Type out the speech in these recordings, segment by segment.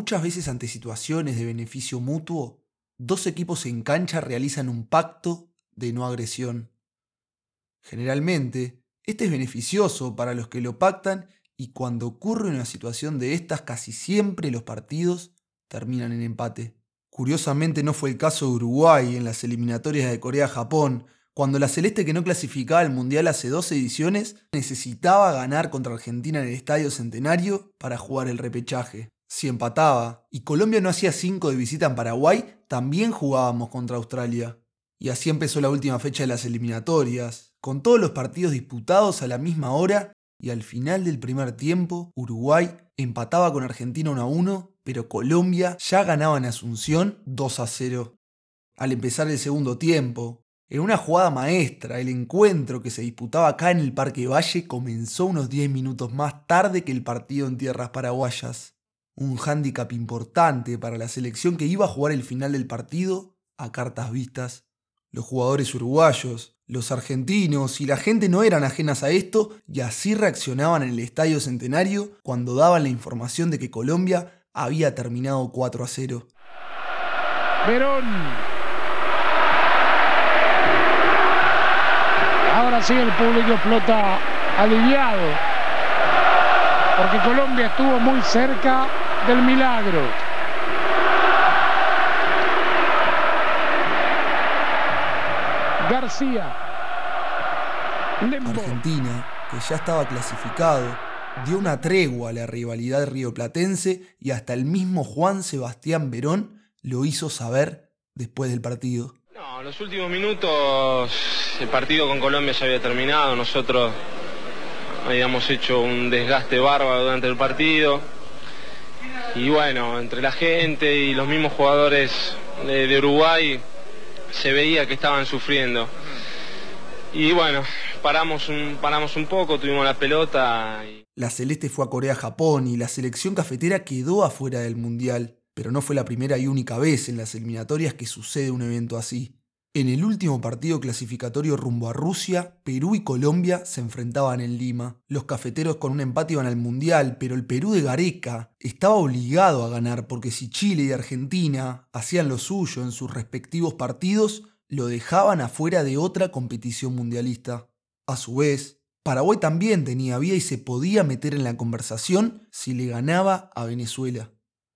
Muchas veces ante situaciones de beneficio mutuo, dos equipos en cancha realizan un pacto de no agresión. Generalmente, este es beneficioso para los que lo pactan y cuando ocurre una situación de estas casi siempre los partidos terminan en empate. Curiosamente no fue el caso de Uruguay en las eliminatorias de Corea-Japón, cuando la Celeste que no clasificaba al Mundial hace dos ediciones necesitaba ganar contra Argentina en el Estadio Centenario para jugar el repechaje. Si empataba y Colombia no hacía cinco de visita en Paraguay, también jugábamos contra Australia. Y así empezó la última fecha de las eliminatorias, con todos los partidos disputados a la misma hora y al final del primer tiempo, Uruguay empataba con Argentina 1 a 1, pero Colombia ya ganaba en Asunción 2 a 0. Al empezar el segundo tiempo, en una jugada maestra, el encuentro que se disputaba acá en el Parque Valle comenzó unos 10 minutos más tarde que el partido en tierras paraguayas. Un hándicap importante para la selección que iba a jugar el final del partido a cartas vistas. Los jugadores uruguayos, los argentinos y la gente no eran ajenas a esto y así reaccionaban en el Estadio Centenario cuando daban la información de que Colombia había terminado 4 a 0. Verón Ahora sí el público flota aliviado, porque Colombia estuvo muy cerca del milagro. García. Argentina, que ya estaba clasificado, dio una tregua a la rivalidad rioplatense y hasta el mismo Juan Sebastián Verón lo hizo saber después del partido. No, en los últimos minutos el partido con Colombia ya había terminado, nosotros habíamos hecho un desgaste bárbaro durante el partido y bueno, entre la gente y los mismos jugadores de, Uruguay se veía que estaban sufriendo. Y bueno, paramos un, paramos un poco, tuvimos la pelota. La Celeste fue a Corea-Japón y la selección cafetera quedó afuera del Mundial pero no fue la primera y única vez en las eliminatorias que sucede un evento así. En el último partido clasificatorio rumbo a Rusia, Perú y Colombia se enfrentaban en Lima. Los cafeteros con un empate iban al Mundial, pero el Perú de Gareca estaba obligado a ganar porque si Chile y Argentina hacían lo suyo en sus respectivos partidos, lo dejaban afuera de otra competición mundialista. A su vez, Paraguay también tenía vía y se podía meter en la conversación si le ganaba a Venezuela.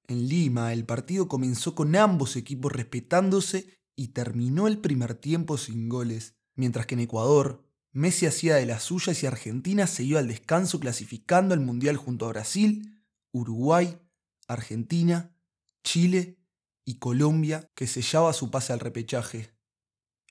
En Lima, el partido comenzó con ambos equipos respetándose y terminó el primer tiempo sin goles, mientras que en Ecuador, Messi hacía de las suyas y Argentina se iba al descanso clasificando al Mundial junto a Brasil, Uruguay, Argentina, Chile y Colombia, que sellaba su pase al repechaje.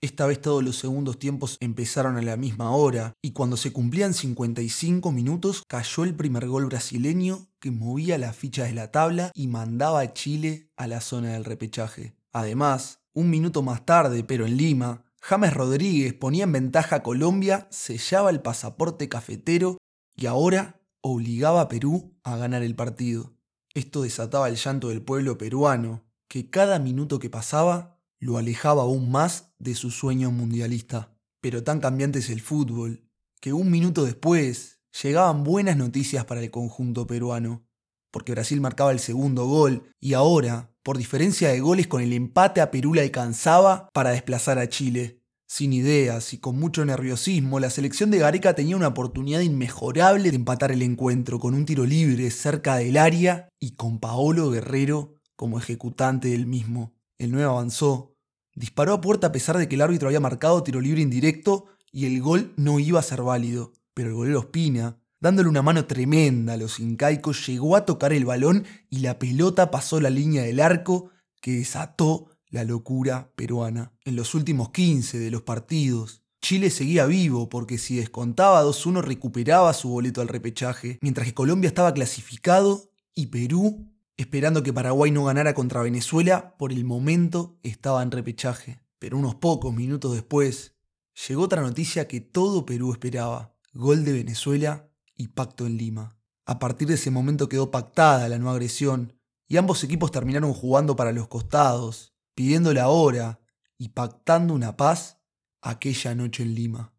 Esta vez todos los segundos tiempos empezaron a la misma hora y cuando se cumplían 55 minutos cayó el primer gol brasileño que movía las fichas de la tabla y mandaba a Chile a la zona del repechaje. Además, un minuto más tarde, pero en Lima, James Rodríguez ponía en ventaja a Colombia, sellaba el pasaporte cafetero y ahora obligaba a Perú a ganar el partido. Esto desataba el llanto del pueblo peruano, que cada minuto que pasaba lo alejaba aún más de su sueño mundialista. Pero tan cambiante es el fútbol, que un minuto después llegaban buenas noticias para el conjunto peruano, porque Brasil marcaba el segundo gol y ahora, por diferencia de goles con el empate a Perú le alcanzaba para desplazar a Chile. Sin ideas y con mucho nerviosismo, la selección de Gareca tenía una oportunidad inmejorable de empatar el encuentro con un tiro libre cerca del área y con Paolo Guerrero como ejecutante del mismo. El 9 avanzó, Disparó a puerta a pesar de que el árbitro había marcado tiro libre indirecto y el gol no iba a ser válido. Pero el golero Espina, dándole una mano tremenda a los incaicos, llegó a tocar el balón y la pelota pasó la línea del arco que desató la locura peruana. En los últimos 15 de los partidos, Chile seguía vivo porque si descontaba 2-1 recuperaba su boleto al repechaje, mientras que Colombia estaba clasificado y Perú esperando que Paraguay no ganara contra Venezuela, por el momento estaba en repechaje. Pero unos pocos minutos después, llegó otra noticia que todo Perú esperaba, gol de Venezuela y pacto en Lima. A partir de ese momento quedó pactada la no agresión, y ambos equipos terminaron jugando para los costados, pidiendo la hora y pactando una paz aquella noche en Lima.